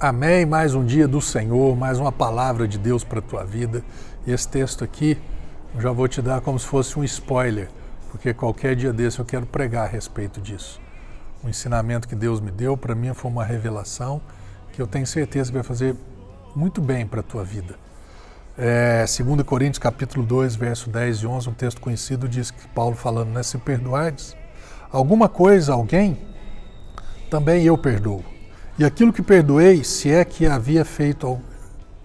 Amém. Mais um dia do Senhor, mais uma palavra de Deus para a tua vida. E esse texto aqui, eu já vou te dar como se fosse um spoiler, porque qualquer dia desse eu quero pregar a respeito disso. O ensinamento que Deus me deu, para mim, foi uma revelação que eu tenho certeza que vai fazer muito bem para a tua vida. É, 2 Coríntios capítulo 2, verso 10 e 11, um texto conhecido, diz que Paulo falando, né? Se perdoardes alguma coisa alguém, também eu perdoo. E aquilo que perdoei, se é que havia feito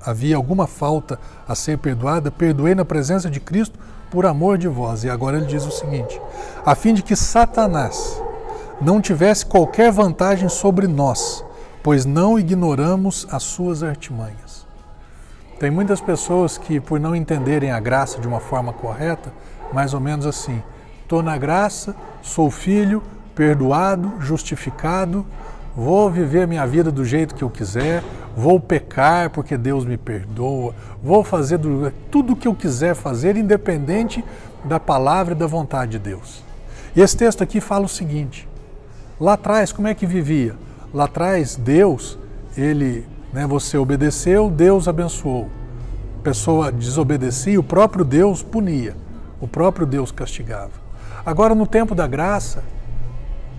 havia alguma falta a ser perdoada, perdoei na presença de Cristo por amor de vós. E agora ele diz o seguinte: a fim de que Satanás não tivesse qualquer vantagem sobre nós, pois não ignoramos as suas artimanhas. Tem muitas pessoas que, por não entenderem a graça de uma forma correta, mais ou menos assim: estou na graça, sou filho, perdoado, justificado, vou viver minha vida do jeito que eu quiser, vou pecar porque Deus me perdoa, vou fazer tudo o que eu quiser fazer, independente da palavra e da vontade de Deus. E esse texto aqui fala o seguinte: lá atrás, como é que vivia? Lá atrás, Deus, ele, né, você obedeceu, Deus abençoou. A pessoa desobedecia, o próprio Deus punia, o próprio Deus castigava. Agora, no tempo da graça,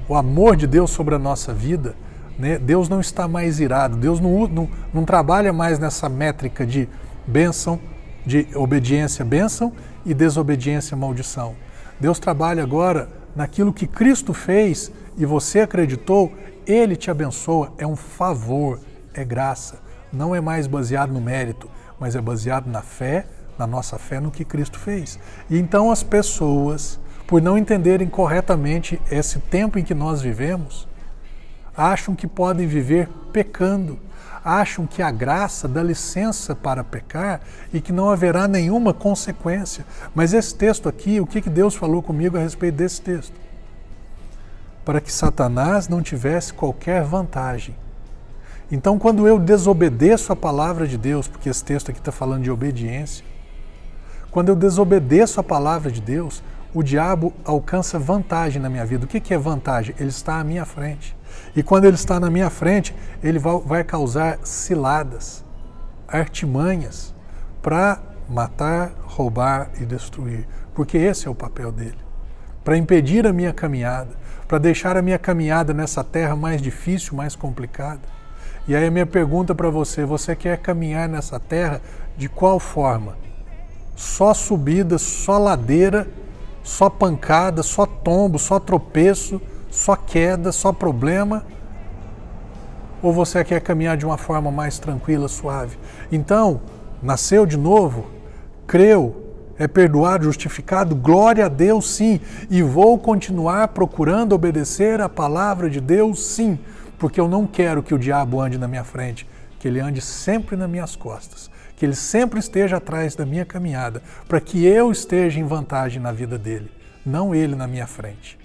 o amor de Deus sobre a nossa vida, né? Deus não está mais irado, Deus não, não, não trabalha mais nessa métrica de bênção, de obediência, bênção e desobediência, maldição. Deus trabalha agora naquilo que Cristo fez e você acreditou, Ele te abençoa, é um favor, é graça. Não é mais baseado no mérito, mas é baseado na fé, na nossa fé no que Cristo fez. E então as pessoas, por não entenderem corretamente esse tempo em que nós vivemos, acham que podem viver pecando, acham que a graça dá licença para pecar e que não haverá nenhuma consequência. Mas esse texto aqui, o que Deus falou comigo a respeito desse texto? Para que Satanás não tivesse qualquer vantagem. Então, quando eu desobedeço a palavra de Deus, porque esse texto aqui está falando de obediência, quando eu desobedeço a palavra de Deus, o diabo alcança vantagem na minha vida. O que é vantagem? Ele está à minha frente. E quando ele está na minha frente, ele vai causar ciladas, artimanhas para matar, roubar e destruir. Porque esse é o papel dele. Para impedir a minha caminhada, para deixar a minha caminhada nessa terra mais difícil, mais complicada. E aí a minha pergunta para você: você quer caminhar nessa terra de qual forma? Só subida, só ladeira só pancada, só tombo, só tropeço, só queda, só problema? Ou você quer caminhar de uma forma mais tranquila, suave? Então, nasceu de novo, creu, é perdoado, justificado, glória a Deus, sim. E vou continuar procurando obedecer a palavra de Deus, sim, porque eu não quero que o diabo ande na minha frente, que ele ande sempre nas minhas costas que Ele sempre esteja atrás da minha caminhada, para que eu esteja em vantagem na vida dele, não ele na minha frente.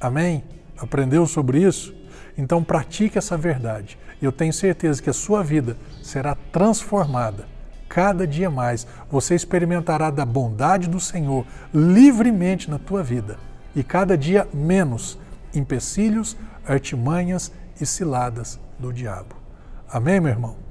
Amém? Aprendeu sobre isso? Então pratique essa verdade. Eu tenho certeza que a sua vida será transformada. Cada dia mais você experimentará da bondade do Senhor livremente na tua vida e cada dia menos empecilhos, artimanhas e ciladas do diabo. Amém, meu irmão?